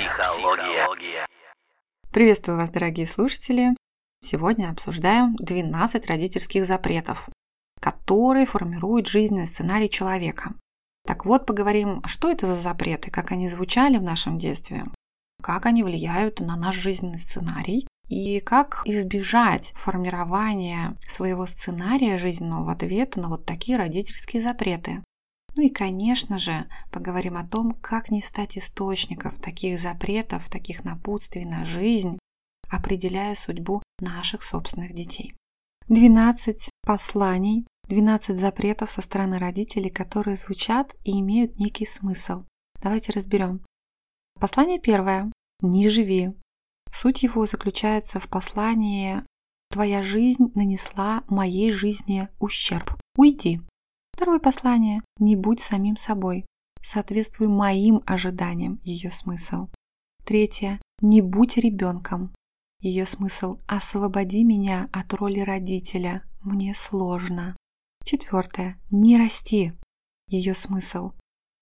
Психология. Приветствую вас, дорогие слушатели! Сегодня обсуждаем 12 родительских запретов, которые формируют жизненный сценарий человека. Так вот, поговорим, что это за запреты, как они звучали в нашем детстве, как они влияют на наш жизненный сценарий и как избежать формирования своего сценария жизненного в ответ на вот такие родительские запреты. Ну и, конечно же, поговорим о том, как не стать источником таких запретов, таких напутствий на жизнь, определяя судьбу наших собственных детей. 12 посланий, 12 запретов со стороны родителей, которые звучат и имеют некий смысл. Давайте разберем. Послание первое. Не живи. Суть его заключается в послании «Твоя жизнь нанесла моей жизни ущерб. Уйди». Второе послание «Не будь самим собой». Соответствуй моим ожиданиям ее смысл. Третье «Не будь ребенком». Ее смысл «Освободи меня от роли родителя. Мне сложно». Четвертое «Не расти». Ее смысл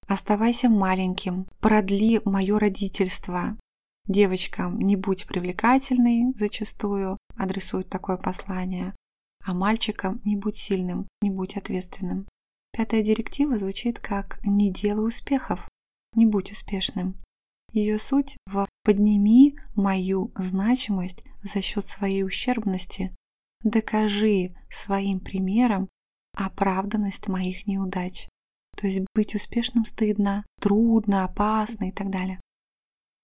«Оставайся маленьким. Продли мое родительство. Девочкам не будь привлекательной зачастую, адресует такое послание, а мальчикам не будь сильным, не будь ответственным. Пятая директива звучит как «не делай успехов, не будь успешным». Ее суть в «подними мою значимость за счет своей ущербности, докажи своим примером оправданность моих неудач». То есть быть успешным стыдно, трудно, опасно и так далее.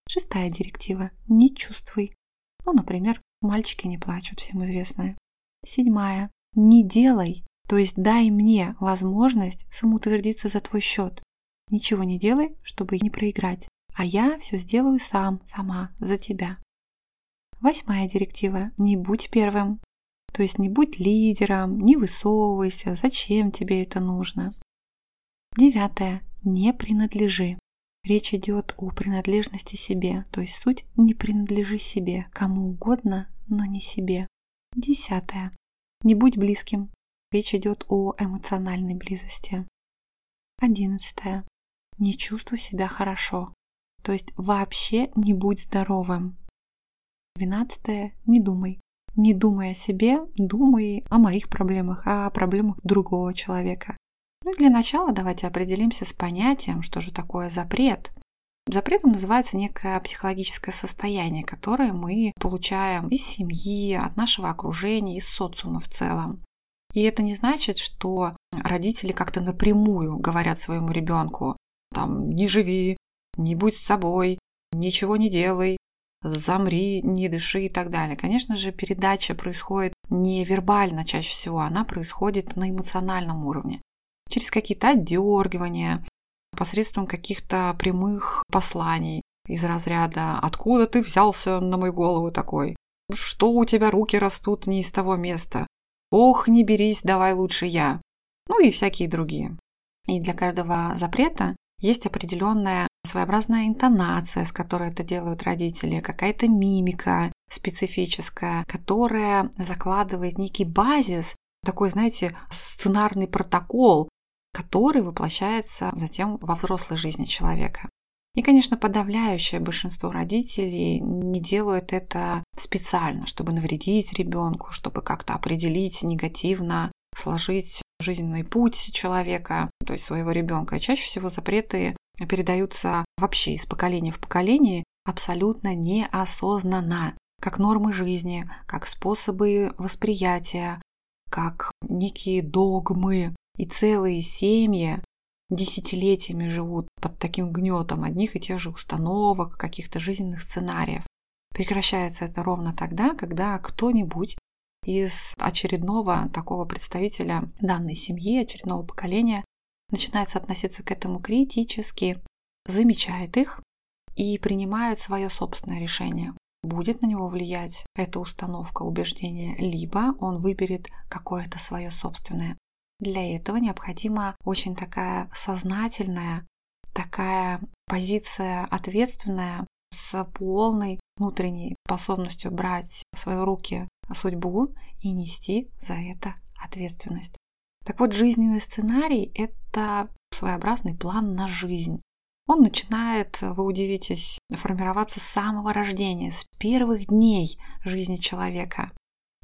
Шестая директива – не чувствуй. Ну, например, мальчики не плачут, всем известная. Седьмая – не делай то есть дай мне возможность самоутвердиться за твой счет. Ничего не делай, чтобы не проиграть. А я все сделаю сам, сама, за тебя. Восьмая директива. Не будь первым. То есть не будь лидером, не высовывайся, зачем тебе это нужно. Девятое. Не принадлежи. Речь идет о принадлежности себе, то есть суть не принадлежи себе, кому угодно, но не себе. Десятое. Не будь близким, Речь идет о эмоциональной близости. Одиннадцатое. Не чувствуй себя хорошо. То есть вообще не будь здоровым. Двенадцатое. Не думай. Не думай о себе, думай о моих проблемах, о проблемах другого человека. Ну и для начала давайте определимся с понятием, что же такое запрет. Запретом называется некое психологическое состояние, которое мы получаем из семьи, от нашего окружения, из социума в целом. И это не значит, что родители как-то напрямую говорят своему ребенку, там, не живи, не будь с собой, ничего не делай, замри, не дыши и так далее. Конечно же, передача происходит не вербально чаще всего, она происходит на эмоциональном уровне. Через какие-то отдергивания, посредством каких-то прямых посланий из разряда «Откуда ты взялся на мою голову такой? Что у тебя руки растут не из того места? «Ох, не берись, давай лучше я». Ну и всякие другие. И для каждого запрета есть определенная своеобразная интонация, с которой это делают родители, какая-то мимика специфическая, которая закладывает некий базис, такой, знаете, сценарный протокол, который воплощается затем во взрослой жизни человека. И, конечно, подавляющее большинство родителей не делают это специально, чтобы навредить ребенку, чтобы как-то определить негативно, сложить жизненный путь человека, то есть своего ребенка. чаще всего запреты передаются вообще из поколения в поколение абсолютно неосознанно, как нормы жизни, как способы восприятия, как некие догмы. И целые семьи десятилетиями живут под таким гнетом одних и тех же установок, каких-то жизненных сценариев. Прекращается это ровно тогда, когда кто-нибудь из очередного такого представителя данной семьи, очередного поколения начинает относиться к этому критически, замечает их и принимает свое собственное решение. Будет на него влиять эта установка, убеждение, либо он выберет какое-то свое собственное. Для этого необходима очень такая сознательная, такая позиция ответственная с полной внутренней способностью брать в свои руки судьбу и нести за это ответственность. Так вот, жизненный сценарий – это своеобразный план на жизнь. Он начинает, вы удивитесь, формироваться с самого рождения, с первых дней жизни человека.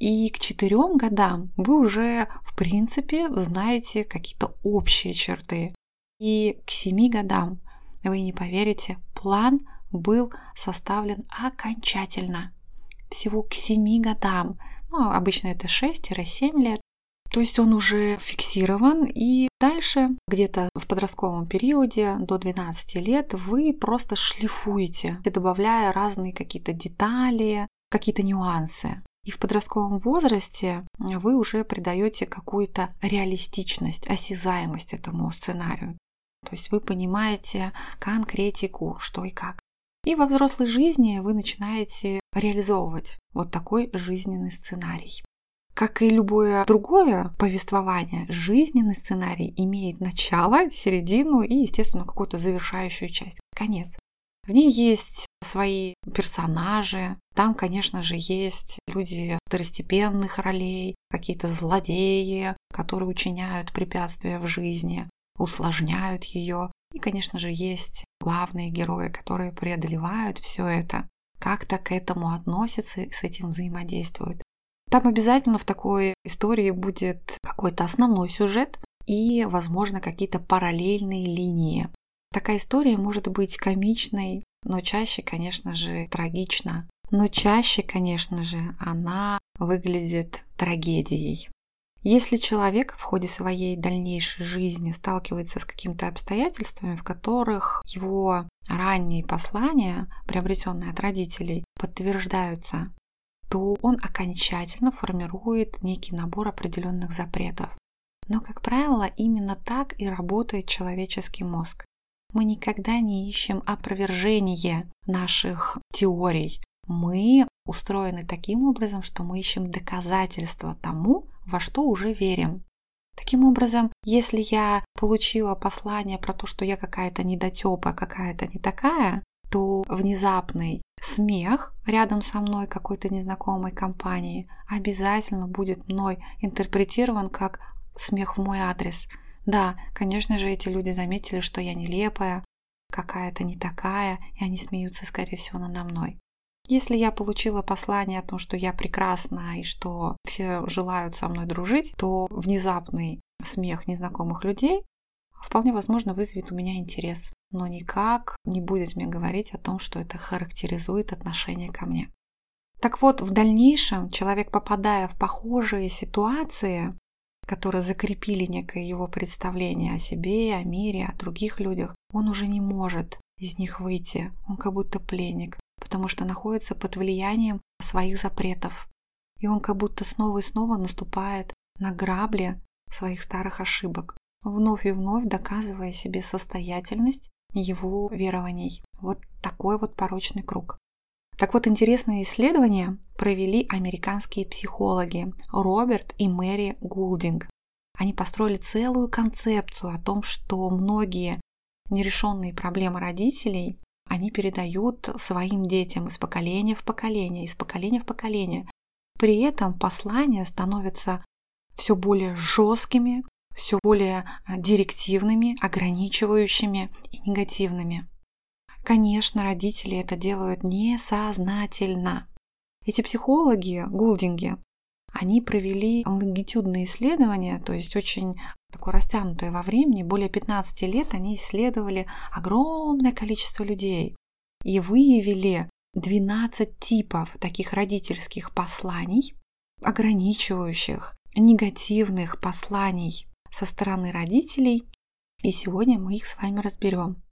И к четырем годам вы уже, в принципе, знаете какие-то общие черты. И к семи годам, вы не поверите, план был составлен окончательно. Всего к семи годам. Ну, обычно это 6-7 лет. То есть он уже фиксирован, и дальше, где-то в подростковом периоде, до 12 лет, вы просто шлифуете, добавляя разные какие-то детали, какие-то нюансы. И в подростковом возрасте вы уже придаете какую-то реалистичность, осязаемость этому сценарию. То есть вы понимаете конкретику, что и как. И во взрослой жизни вы начинаете реализовывать вот такой жизненный сценарий. Как и любое другое повествование, жизненный сценарий имеет начало, середину и, естественно, какую-то завершающую часть, конец. В ней есть свои персонажи, там, конечно же, есть люди второстепенных ролей, какие-то злодеи, которые учиняют препятствия в жизни, усложняют ее. И, конечно же, есть главные герои, которые преодолевают все это, как-то к этому относятся и с этим взаимодействуют. Там обязательно в такой истории будет какой-то основной сюжет и, возможно, какие-то параллельные линии. Такая история может быть комичной, но чаще, конечно же, трагична. Но чаще, конечно же, она выглядит трагедией. Если человек в ходе своей дальнейшей жизни сталкивается с какими-то обстоятельствами, в которых его ранние послания, приобретенные от родителей, подтверждаются то он окончательно формирует некий набор определенных запретов. Но, как правило, именно так и работает человеческий мозг. Мы никогда не ищем опровержение наших теорий. Мы устроены таким образом, что мы ищем доказательства тому, во что уже верим. Таким образом, если я получила послание про то, что я какая-то недотепа, какая-то не такая, то внезапный смех рядом со мной какой-то незнакомой компании обязательно будет мной интерпретирован как смех в мой адрес. Да, конечно же, эти люди заметили, что я нелепая, какая-то не такая, и они смеются, скорее всего, надо мной. Если я получила послание о том, что я прекрасна и что все желают со мной дружить, то внезапный смех незнакомых людей вполне возможно вызовет у меня интерес но никак не будет мне говорить о том, что это характеризует отношение ко мне. Так вот, в дальнейшем человек, попадая в похожие ситуации, которые закрепили некое его представление о себе, о мире, о других людях, он уже не может из них выйти. Он как будто пленник, потому что находится под влиянием своих запретов. И он как будто снова и снова наступает на грабли своих старых ошибок, вновь и вновь доказывая себе состоятельность его верований. Вот такой вот порочный круг. Так вот, интересные исследования провели американские психологи Роберт и Мэри Гулдинг. Они построили целую концепцию о том, что многие нерешенные проблемы родителей они передают своим детям из поколения в поколение, из поколения в поколение. При этом послания становятся все более жесткими, все более а, директивными, ограничивающими и негативными. Конечно, родители это делают несознательно. Эти психологи, гулдинги, они провели лонгитюдные исследования, то есть очень такое растянутое во времени, более 15 лет они исследовали огромное количество людей и выявили 12 типов таких родительских посланий, ограничивающих, негативных посланий со стороны родителей, и сегодня мы их с вами разберем.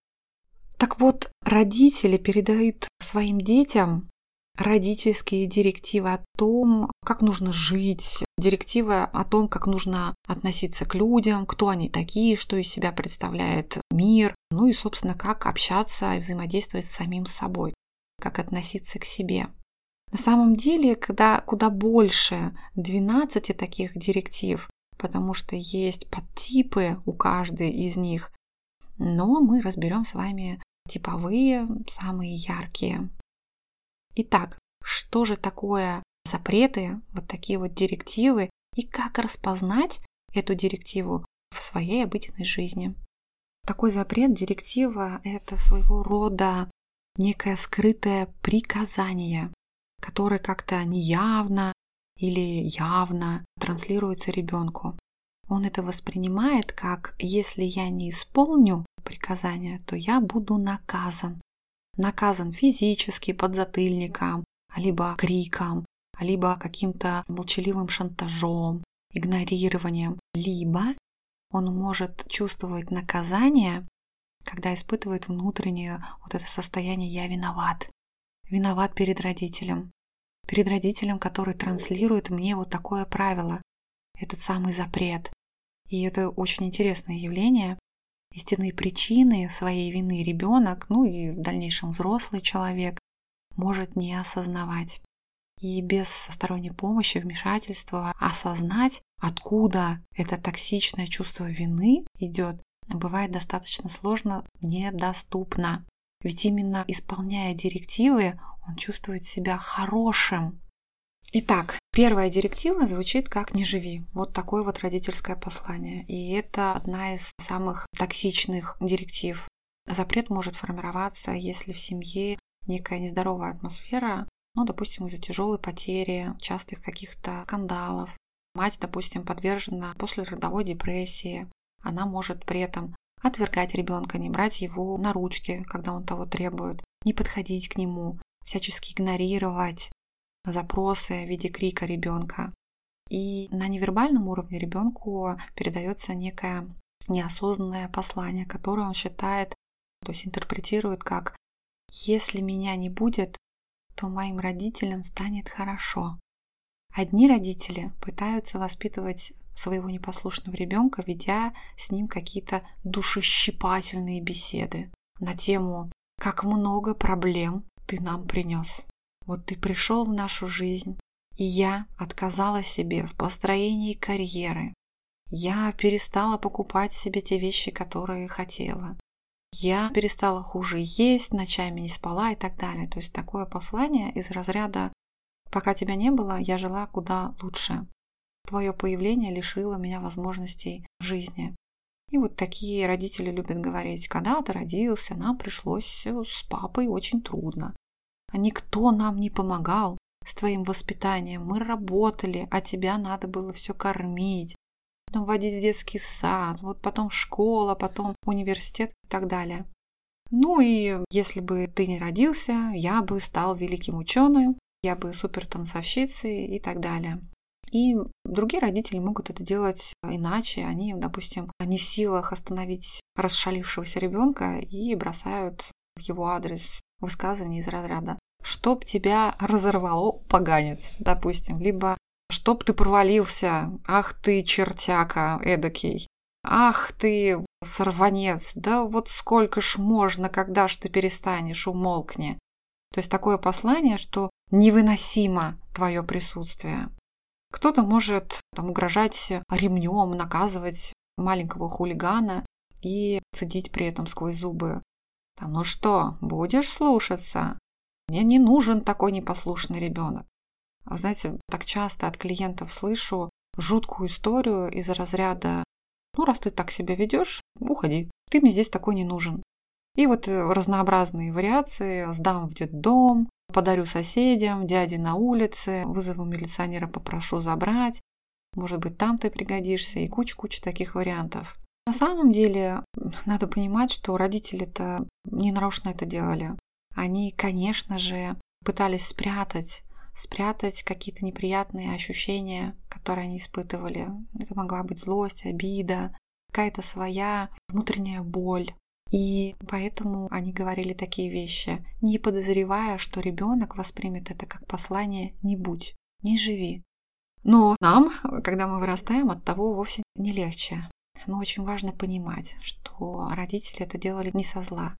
Так вот, родители передают своим детям родительские директивы о том, как нужно жить, директивы о том, как нужно относиться к людям, кто они такие, что из себя представляет мир, ну и, собственно, как общаться и взаимодействовать с самим собой, как относиться к себе. На самом деле, когда куда больше 12 таких директив, потому что есть подтипы у каждой из них. Но мы разберем с вами типовые, самые яркие. Итак, что же такое запреты, вот такие вот директивы, и как распознать эту директиву в своей обыденной жизни? Такой запрет, директива – это своего рода некое скрытое приказание, которое как-то неявно или явно транслируется ребенку. Он это воспринимает как «если я не исполню приказание, то я буду наказан». Наказан физически подзатыльником, либо криком, либо каким-то молчаливым шантажом, игнорированием, либо он может чувствовать наказание, когда испытывает внутреннее вот это состояние «я виноват». Виноват перед родителем. Перед родителем, который транслирует мне вот такое правило, этот самый запрет. И это очень интересное явление. Истинные причины своей вины ребенок, ну и в дальнейшем взрослый человек, может не осознавать. И без сторонней помощи, вмешательства осознать, откуда это токсичное чувство вины идет, бывает достаточно сложно, недоступно. Ведь именно исполняя директивы, он чувствует себя хорошим. Итак, первая директива звучит как «не живи». Вот такое вот родительское послание. И это одна из самых токсичных директив. Запрет может формироваться, если в семье некая нездоровая атмосфера, ну, допустим, из-за тяжелой потери, частых каких-то скандалов. Мать, допустим, подвержена после родовой депрессии. Она может при этом отвергать ребенка, не брать его на ручки, когда он того требует, не подходить к нему, всячески игнорировать запросы в виде крика ребенка. И на невербальном уровне ребенку передается некое неосознанное послание, которое он считает, то есть интерпретирует как если меня не будет, то моим родителям станет хорошо. Одни родители пытаются воспитывать своего непослушного ребенка, ведя с ним какие-то душещипательные беседы на тему «Как много проблем ты нам принес». Вот ты пришел в нашу жизнь, и я отказала себе в построении карьеры. Я перестала покупать себе те вещи, которые хотела. Я перестала хуже есть, ночами не спала и так далее. То есть такое послание из разряда «пока тебя не было, я жила куда лучше». Твое появление лишило меня возможностей в жизни. И вот такие родители любят говорить, когда ты родился, нам пришлось с папой очень трудно. А никто нам не помогал с твоим воспитанием. Мы работали, а тебя надо было все кормить, потом водить в детский сад, вот потом школа, потом университет и так далее. Ну и если бы ты не родился, я бы стал великим ученым, я бы супер танцовщицей и так далее. И другие родители могут это делать иначе. Они, допустим, не в силах остановить расшалившегося ребенка и бросают в его адрес высказывания из разряда «Чтоб тебя разорвало, поганец», допустим. Либо Чтоб ты провалился, ах ты чертяка эдакий, ах ты сорванец, да вот сколько ж можно, когда ж ты перестанешь, умолкни. То есть такое послание, что невыносимо твое присутствие. Кто-то может там, угрожать ремнем, наказывать маленького хулигана и цедить при этом сквозь зубы. Там, ну что, будешь слушаться? Мне не нужен такой непослушный ребенок. А знаете, так часто от клиентов слышу жуткую историю из разряда «Ну, раз ты так себя ведешь, уходи, ты мне здесь такой не нужен». И вот э, разнообразные вариации «сдам в детдом», «подарю соседям», «дяде на улице», «вызову милиционера, попрошу забрать», «может быть, там ты пригодишься» и куча-куча таких вариантов. На самом деле, надо понимать, что родители-то не это делали. Они, конечно же, пытались спрятать спрятать какие-то неприятные ощущения, которые они испытывали. Это могла быть злость, обида, какая-то своя внутренняя боль. И поэтому они говорили такие вещи, не подозревая, что ребенок воспримет это как послание «не будь, не живи». Но нам, когда мы вырастаем, от того вовсе не легче. Но очень важно понимать, что родители это делали не со зла.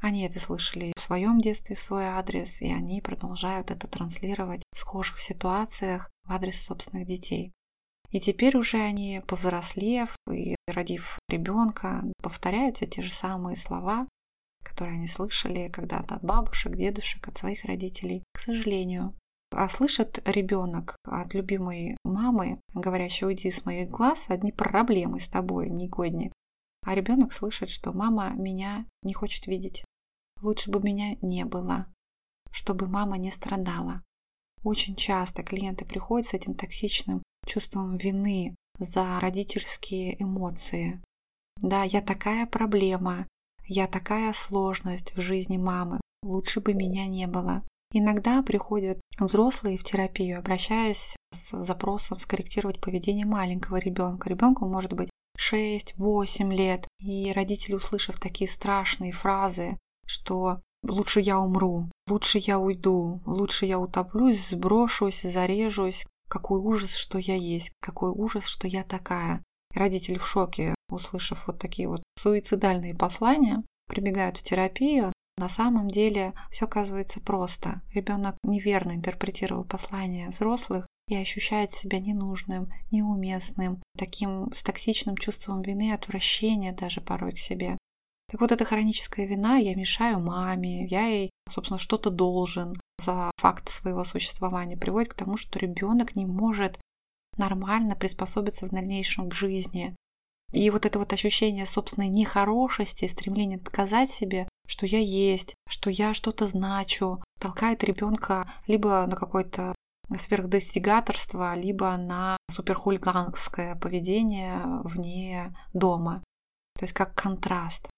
Они это слышали в своем детстве в свой адрес, и они продолжают это транслировать в схожих ситуациях в адрес собственных детей. И теперь уже они, повзрослев и родив ребенка, повторяются те же самые слова, которые они слышали когда-то от бабушек, дедушек, от своих родителей. К сожалению. А слышит ребенок от любимой мамы, говорящей, уйди с моих глаз, одни проблемы с тобой, негодник. А ребенок слышит, что мама меня не хочет видеть. Лучше бы меня не было, чтобы мама не страдала. Очень часто клиенты приходят с этим токсичным чувством вины за родительские эмоции. Да, я такая проблема, я такая сложность в жизни мамы, лучше бы меня не было. Иногда приходят взрослые в терапию, обращаясь с запросом скорректировать поведение маленького ребенка. Ребенку может быть 6-8 лет, и родители, услышав такие страшные фразы, что лучше я умру, лучше я уйду, лучше я утоплюсь, сброшусь, зарежусь, какой ужас, что я есть, какой ужас, что я такая. Родители в шоке, услышав вот такие вот суицидальные послания, прибегают в терапию, на самом деле все оказывается просто. Ребенок неверно интерпретировал послания взрослых и ощущает себя ненужным, неуместным, таким с токсичным чувством вины, отвращения даже порой к себе. Так вот, эта хроническая вина, я мешаю маме, я ей, собственно, что-то должен за факт своего существования, приводит к тому, что ребенок не может нормально приспособиться в дальнейшем к жизни. И вот это вот ощущение собственной нехорошести, стремление доказать себе, что я есть, что я что-то значу, толкает ребенка либо на какое-то сверхдостигаторство, либо на суперхулиганское поведение вне дома. То есть как контраст.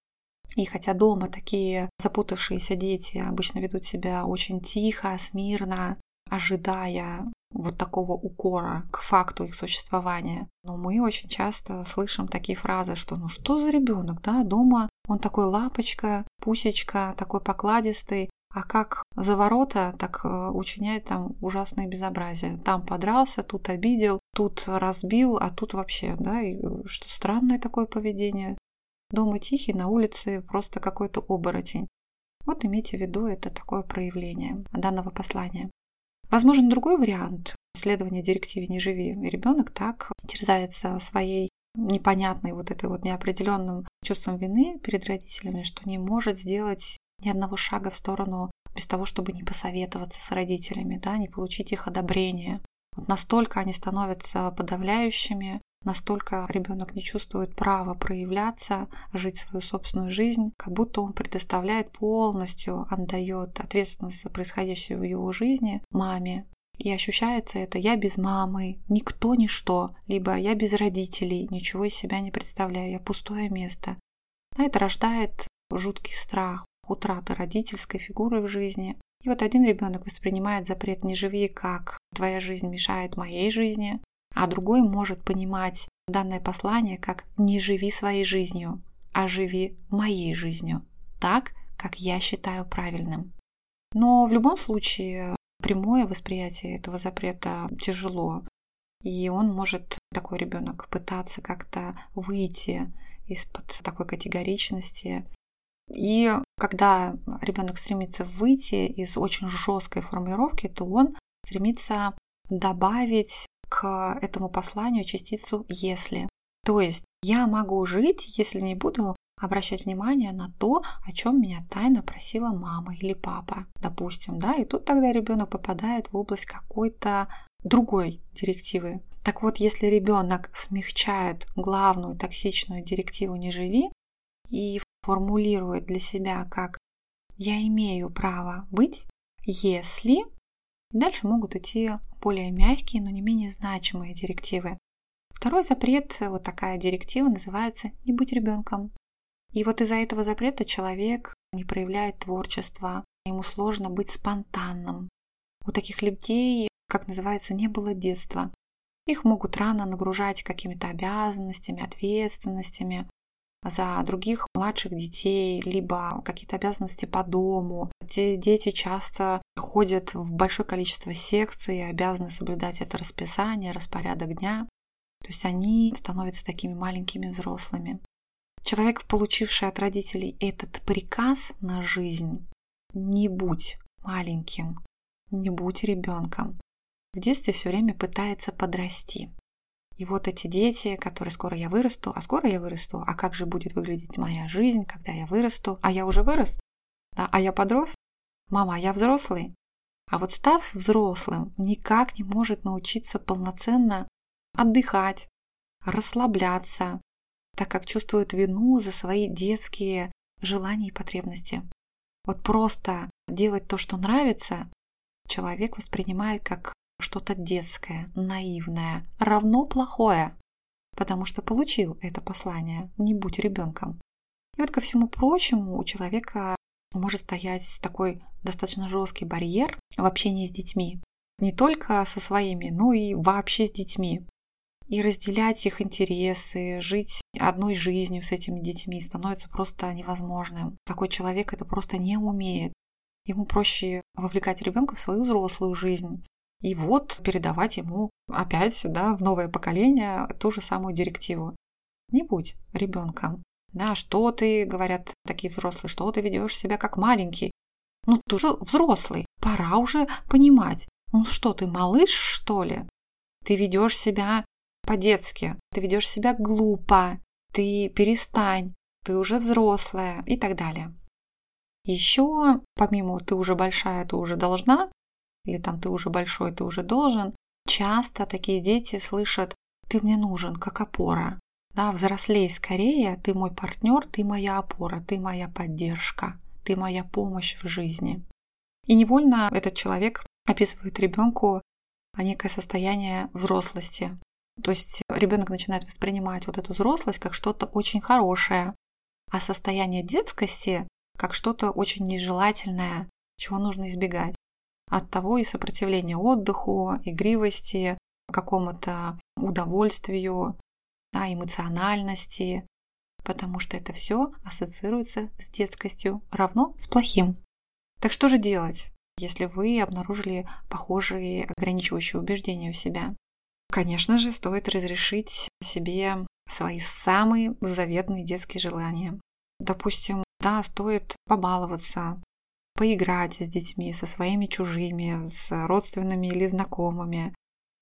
И хотя дома такие запутавшиеся дети обычно ведут себя очень тихо, смирно, ожидая вот такого укора к факту их существования. Но мы очень часто слышим такие фразы, что ну что за ребенок, да, дома он такой лапочка, пусечка, такой покладистый, а как за ворота, так э, учиняет там ужасное безобразие. Там подрался, тут обидел, тут разбил, а тут вообще, да, и э, что странное такое поведение. Дома тихий, на улице просто какой-то оборотень. Вот имейте в виду, это такое проявление данного послания. Возможен другой вариант следования директиве «не живи». И ребенок так терзается своей непонятной вот этой вот неопределенным чувством вины перед родителями, что не может сделать ни одного шага в сторону без того, чтобы не посоветоваться с родителями, да, не получить их одобрение. Вот настолько они становятся подавляющими, Настолько ребенок не чувствует права проявляться, жить свою собственную жизнь, как будто он предоставляет полностью, отдает ответственность за происходящее в его жизни маме. И ощущается это «я без мамы», «никто, ничто», либо «я без родителей», «ничего из себя не представляю», «я пустое место». А это рождает жуткий страх утраты родительской фигуры в жизни. И вот один ребенок воспринимает запрет «не живи», как «твоя жизнь мешает моей жизни», а другой может понимать данное послание как «не живи своей жизнью, а живи моей жизнью, так, как я считаю правильным». Но в любом случае прямое восприятие этого запрета тяжело, и он может, такой ребенок, пытаться как-то выйти из-под такой категоричности. И когда ребенок стремится выйти из очень жесткой формулировки, то он стремится добавить к этому посланию частицу «если». То есть я могу жить, если не буду обращать внимание на то, о чем меня тайно просила мама или папа, допустим, да, и тут тогда ребенок попадает в область какой-то другой директивы. Так вот, если ребенок смягчает главную токсичную директиву «не живи» и формулирует для себя как «я имею право быть», если дальше могут идти более мягкие, но не менее значимые директивы. Второй запрет, вот такая директива, называется «не будь ребенком». И вот из-за этого запрета человек не проявляет творчество, ему сложно быть спонтанным. У таких людей, как называется, не было детства. Их могут рано нагружать какими-то обязанностями, ответственностями, за других младших детей, либо какие-то обязанности по дому. Эти дети часто ходят в большое количество секций и обязаны соблюдать это расписание, распорядок дня. То есть они становятся такими маленькими взрослыми. Человек, получивший от родителей этот приказ на жизнь, не будь маленьким, не будь ребенком, в детстве все время пытается подрасти. И вот эти дети, которые скоро я вырасту, а скоро я вырасту, а как же будет выглядеть моя жизнь, когда я вырасту, а я уже вырос, да, а я подрос, мама, а я взрослый. А вот став взрослым, никак не может научиться полноценно отдыхать, расслабляться, так как чувствует вину за свои детские желания и потребности. Вот просто делать то, что нравится, человек воспринимает как что-то детское, наивное, равно плохое, потому что получил это послание «не будь ребенком». И вот ко всему прочему у человека может стоять такой достаточно жесткий барьер в общении с детьми. Не только со своими, но и вообще с детьми. И разделять их интересы, жить одной жизнью с этими детьми становится просто невозможным. Такой человек это просто не умеет. Ему проще вовлекать ребенка в свою взрослую жизнь. И вот передавать ему опять да, в новое поколение ту же самую директиву. Не будь ребенком. Да, что ты, говорят такие взрослые, что ты ведешь себя как маленький. Ну, ты же взрослый, пора уже понимать. Ну что, ты малыш, что ли? Ты ведешь себя по-детски, ты ведешь себя глупо, ты перестань, ты уже взрослая и так далее. Еще, помимо ты уже большая, ты уже должна, или там ты уже большой, ты уже должен, часто такие дети слышат «ты мне нужен, как опора». Да, взрослей скорее, ты мой партнер, ты моя опора, ты моя поддержка, ты моя помощь в жизни. И невольно этот человек описывает ребенку некое состояние взрослости. То есть ребенок начинает воспринимать вот эту взрослость как что-то очень хорошее, а состояние детскости как что-то очень нежелательное, чего нужно избегать. От того и сопротивление отдыху, игривости, какому-то удовольствию, да, эмоциональности, потому что это все ассоциируется с детскостью, равно с плохим. Так что же делать, если вы обнаружили похожие ограничивающие убеждения у себя? Конечно же, стоит разрешить себе свои самые заветные детские желания. Допустим, да, стоит побаловаться, поиграть с детьми, со своими чужими, с родственными или знакомыми,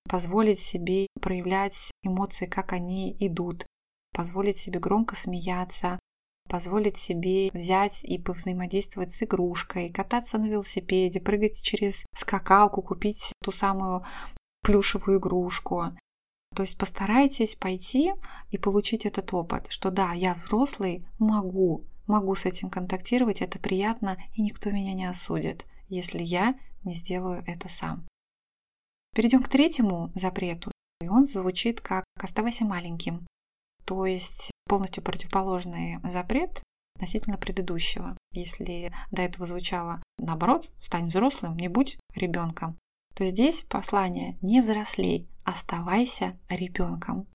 позволить себе проявлять эмоции, как они идут, позволить себе громко смеяться, позволить себе взять и повзаимодействовать с игрушкой, кататься на велосипеде, прыгать через скакалку, купить ту самую плюшевую игрушку. То есть постарайтесь пойти и получить этот опыт, что да, я взрослый, могу, могу с этим контактировать, это приятно, и никто меня не осудит, если я не сделаю это сам. Перейдем к третьему запрету. И он звучит как «оставайся маленьким». То есть полностью противоположный запрет относительно предыдущего. Если до этого звучало наоборот, стань взрослым, не будь ребенком, то здесь послание не взрослей, оставайся ребенком.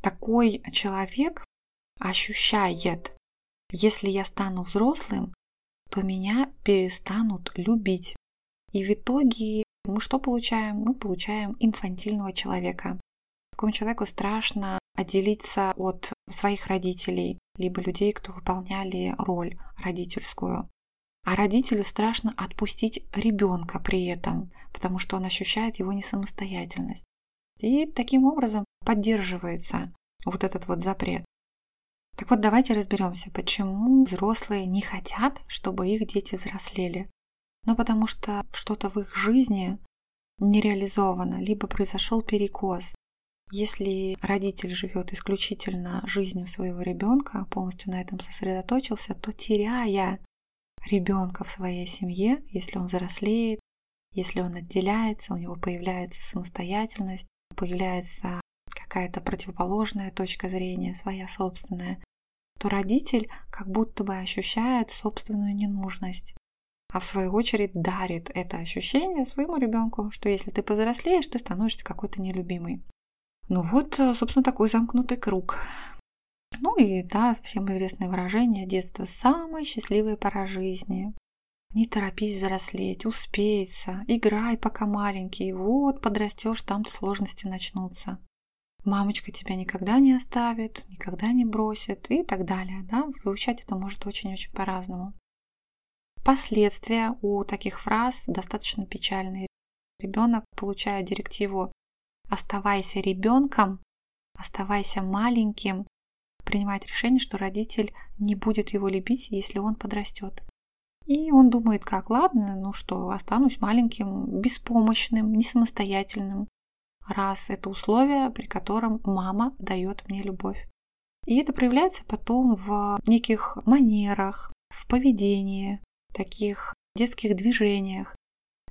Такой человек ощущает, если я стану взрослым, то меня перестанут любить. И в итоге мы что получаем? Мы получаем инфантильного человека. Такому человеку страшно отделиться от своих родителей, либо людей, кто выполняли роль родительскую. А родителю страшно отпустить ребенка при этом, потому что он ощущает его несамостоятельность. И таким образом поддерживается вот этот вот запрет. Так вот, давайте разберемся, почему взрослые не хотят, чтобы их дети взрослели. Ну, потому что что-то в их жизни не реализовано, либо произошел перекос. Если родитель живет исключительно жизнью своего ребенка, полностью на этом сосредоточился, то теряя ребенка в своей семье, если он взрослеет, если он отделяется, у него появляется самостоятельность, появляется какая-то противоположная точка зрения, своя собственная, то родитель как будто бы ощущает собственную ненужность а в свою очередь дарит это ощущение своему ребенку, что если ты повзрослеешь, ты становишься какой-то нелюбимый. Ну вот, собственно, такой замкнутый круг. Ну и да, всем известное выражение «детство – самая счастливая пора жизни». Не торопись взрослеть, успеется, играй, пока маленький, вот подрастешь, там-то сложности начнутся. Мамочка тебя никогда не оставит, никогда не бросит и так далее. Да? Звучать это может очень-очень по-разному. Последствия у таких фраз достаточно печальные. Ребенок, получая директиву «оставайся ребенком», «оставайся маленьким», принимает решение, что родитель не будет его любить, если он подрастет. И он думает, как, ладно, ну что, останусь маленьким, беспомощным, не самостоятельным, раз это условие, при котором мама дает мне любовь. И это проявляется потом в неких манерах, в поведении, таких детских движениях.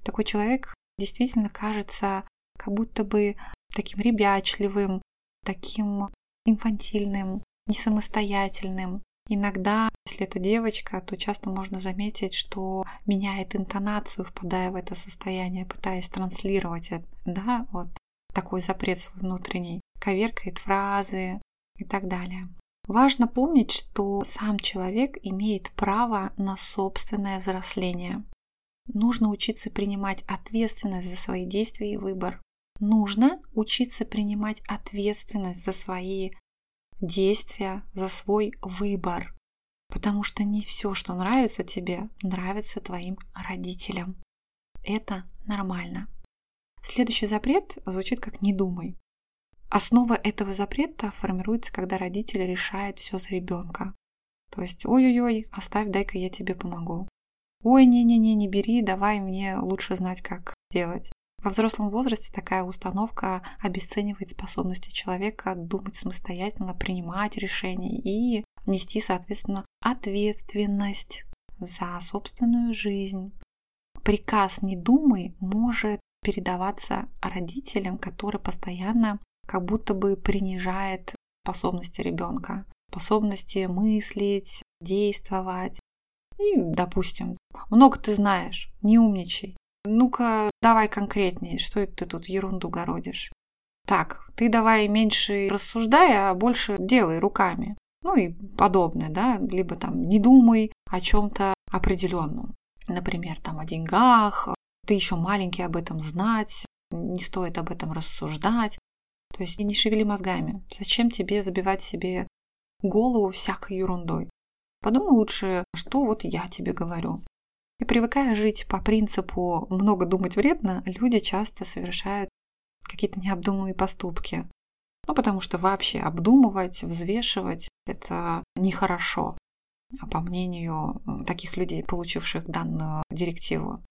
Такой человек действительно кажется как будто бы таким ребячливым, таким инфантильным, несамостоятельным. Иногда, если это девочка, то часто можно заметить, что меняет интонацию, впадая в это состояние, пытаясь транслировать это, да, вот такой запрет свой внутренний, коверкает фразы и так далее. Важно помнить, что сам человек имеет право на собственное взросление. Нужно учиться принимать ответственность за свои действия и выбор. Нужно учиться принимать ответственность за свои действия, за свой выбор. Потому что не все, что нравится тебе, нравится твоим родителям. Это нормально. Следующий запрет звучит как «не думай». Основа этого запрета формируется, когда родители решают все за ребенка. То есть, ой-ой-ой, оставь, дай-ка я тебе помогу. Ой, не-не-не, не бери, давай мне лучше знать, как делать. Во взрослом возрасте такая установка обесценивает способности человека думать самостоятельно, принимать решения и нести, соответственно, ответственность за собственную жизнь. Приказ «не думай» может передаваться родителям, которые постоянно как будто бы принижает способности ребенка, способности мыслить, действовать. И, допустим, много ты знаешь, не умничай. Ну-ка, давай конкретнее, что это ты тут ерунду городишь? Так, ты давай меньше рассуждай, а больше делай руками. Ну и подобное, да, либо там не думай о чем-то определенном. Например, там о деньгах, ты еще маленький об этом знать, не стоит об этом рассуждать. То есть не шевели мозгами. Зачем тебе забивать себе голову всякой ерундой? Подумай лучше, что вот я тебе говорю. И привыкая жить по принципу «много думать вредно», люди часто совершают какие-то необдуманные поступки. Ну, потому что вообще обдумывать, взвешивать – это нехорошо, по мнению таких людей, получивших данную директиву.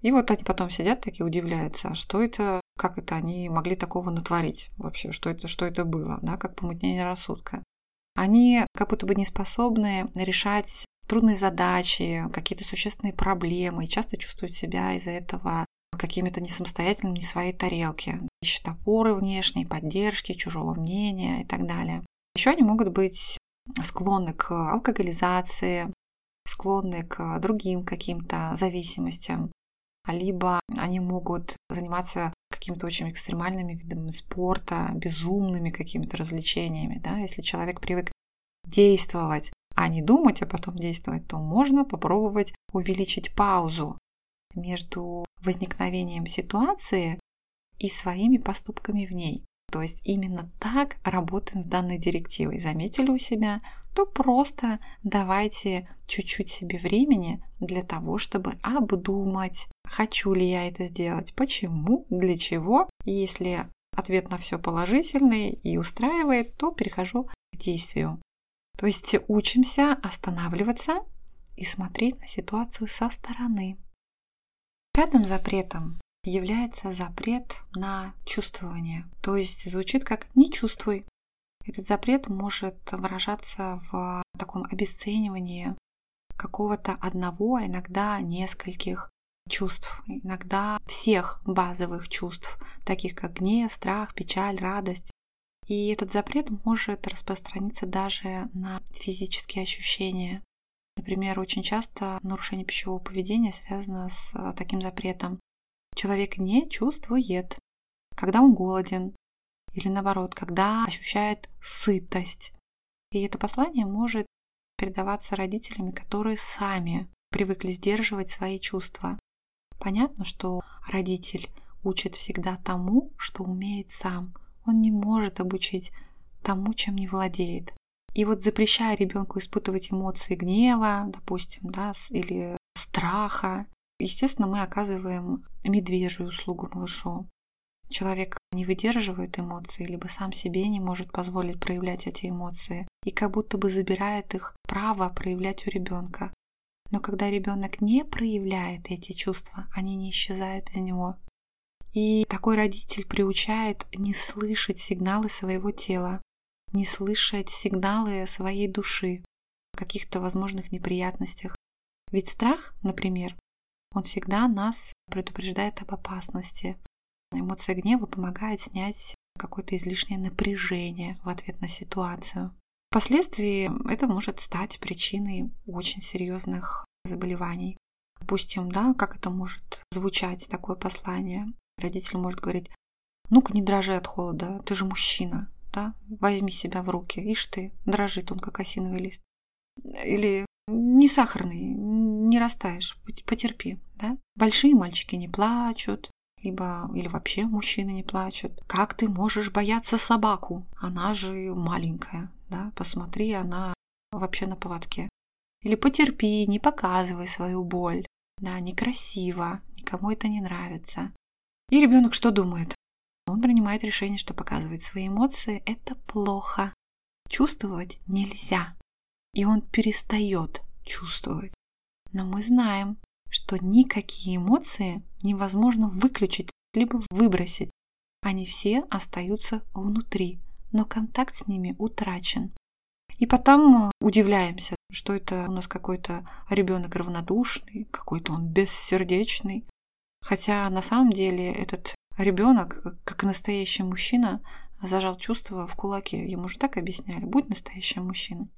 И вот они потом сидят такие, удивляются, а что это, как это они могли такого натворить вообще, что это, что это было, да, как помутнение рассудка. Они как будто бы не способны решать трудные задачи, какие-то существенные проблемы и часто чувствуют себя из-за этого какими-то не самостоятельными, не своей тарелки. Ищут опоры внешней, поддержки, чужого мнения и так далее. Еще они могут быть склонны к алкоголизации, склонны к другим каким-то зависимостям, либо они могут заниматься какими-то очень экстремальными видами спорта, безумными какими-то развлечениями. Да? Если человек привык действовать, а не думать, а потом действовать, то можно попробовать увеличить паузу между возникновением ситуации и своими поступками в ней. То есть именно так работаем с данной директивой. Заметили у себя, то просто давайте чуть-чуть себе времени для того, чтобы обдумать, хочу ли я это сделать, почему, для чего. И если ответ на все положительный и устраивает, то перехожу к действию. То есть учимся останавливаться и смотреть на ситуацию со стороны. Пятым запретом является запрет на чувствование. То есть звучит как «не чувствуй». Этот запрет может выражаться в таком обесценивании какого-то одного, а иногда нескольких чувств, иногда всех базовых чувств, таких как гнев, страх, печаль, радость. И этот запрет может распространиться даже на физические ощущения. Например, очень часто нарушение пищевого поведения связано с а, таким запретом. Человек не чувствует, когда он голоден, или наоборот, когда ощущает сытость. И это послание может передаваться родителями, которые сами привыкли сдерживать свои чувства. Понятно, что родитель учит всегда тому, что умеет сам – он не может обучить тому, чем не владеет. И вот запрещая ребенку испытывать эмоции гнева, допустим, да, или страха, естественно, мы оказываем медвежью услугу малышу. Человек не выдерживает эмоций, либо сам себе не может позволить проявлять эти эмоции, и как будто бы забирает их право проявлять у ребенка. Но когда ребенок не проявляет эти чувства, они не исчезают из него. И такой родитель приучает не слышать сигналы своего тела, не слышать сигналы своей души каких-то возможных неприятностях. Ведь страх, например, он всегда нас предупреждает об опасности. Эмоция гнева помогает снять какое-то излишнее напряжение в ответ на ситуацию. Впоследствии это может стать причиной очень серьезных заболеваний. Допустим, да, как это может звучать, такое послание. Родитель может говорить, ну-ка не дрожи от холода, ты же мужчина, да, возьми себя в руки, ишь ты, дрожит он, как осиновый лист. Или не сахарный, не растаешь, потерпи, да. Большие мальчики не плачут, либо или вообще мужчины не плачут. Как ты можешь бояться собаку? Она же маленькая, да, посмотри, она вообще на поводке. Или потерпи, не показывай свою боль. Да, некрасиво, никому это не нравится. И ребенок что думает? Он принимает решение, что показывать свои эмоции – это плохо. Чувствовать нельзя. И он перестает чувствовать. Но мы знаем, что никакие эмоции невозможно выключить либо выбросить. Они все остаются внутри, но контакт с ними утрачен. И потом удивляемся, что это у нас какой-то ребенок равнодушный, какой-то он бессердечный. Хотя на самом деле этот ребенок, как настоящий мужчина, зажал чувства в кулаке. Ему же так объясняли, будь настоящим мужчиной.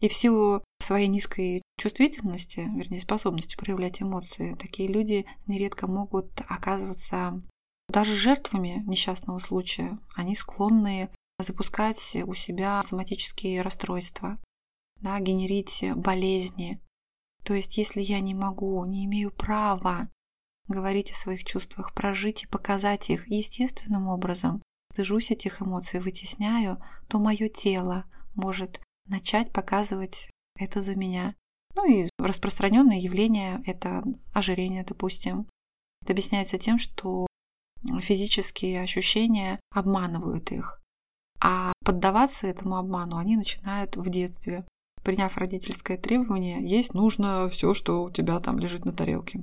И в силу своей низкой чувствительности, вернее, способности проявлять эмоции, такие люди нередко могут оказываться даже жертвами несчастного случая. Они склонны запускать у себя соматические расстройства, да, генерить болезни. То есть, если я не могу, не имею права говорить о своих чувствах, прожить и показать их естественным образом, стыжусь этих эмоций, вытесняю, то мое тело может начать показывать это за меня. Ну и распространенное явление – это ожирение, допустим. Это объясняется тем, что физические ощущения обманывают их. А поддаваться этому обману они начинают в детстве. Приняв родительское требование, есть нужно все, что у тебя там лежит на тарелке.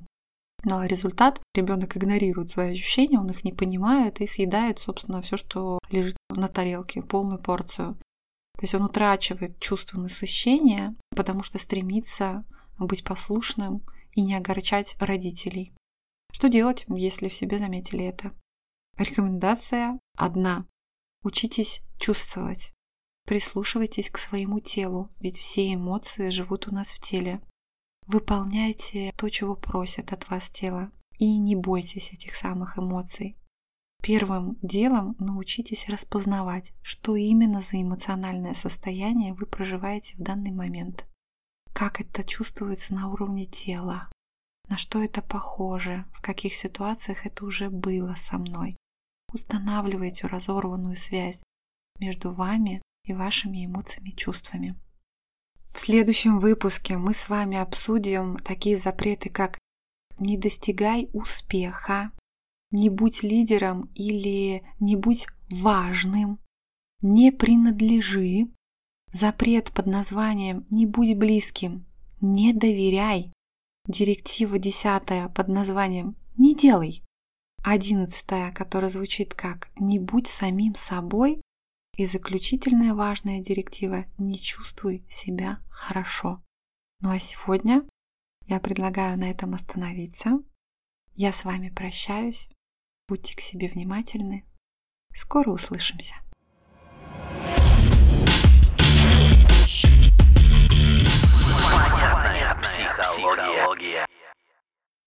Но результат ребенок игнорирует свои ощущения, он их не понимает и съедает, собственно, все, что лежит на тарелке, полную порцию. То есть он утрачивает чувство насыщения, потому что стремится быть послушным и не огорчать родителей. Что делать, если в себе заметили это? Рекомендация одна. Учитесь чувствовать. Прислушивайтесь к своему телу, ведь все эмоции живут у нас в теле. Выполняйте то, чего просит от вас тело, и не бойтесь этих самых эмоций. Первым делом научитесь распознавать, что именно за эмоциональное состояние вы проживаете в данный момент. Как это чувствуется на уровне тела, на что это похоже, в каких ситуациях это уже было со мной. Устанавливайте разорванную связь между вами и вашими эмоциями и чувствами. В следующем выпуске мы с вами обсудим такие запреты, как «не достигай успеха», «не будь лидером» или «не будь важным», «не принадлежи», запрет под названием «не будь близким», «не доверяй», директива десятая под названием «не делай», Одиннадцатая, которая звучит как «не будь самим собой», и заключительная важная директива «не чувствуй себя хорошо». Ну а сегодня я предлагаю на этом остановиться. Я с вами прощаюсь. Будьте к себе внимательны. Скоро услышимся. Психология.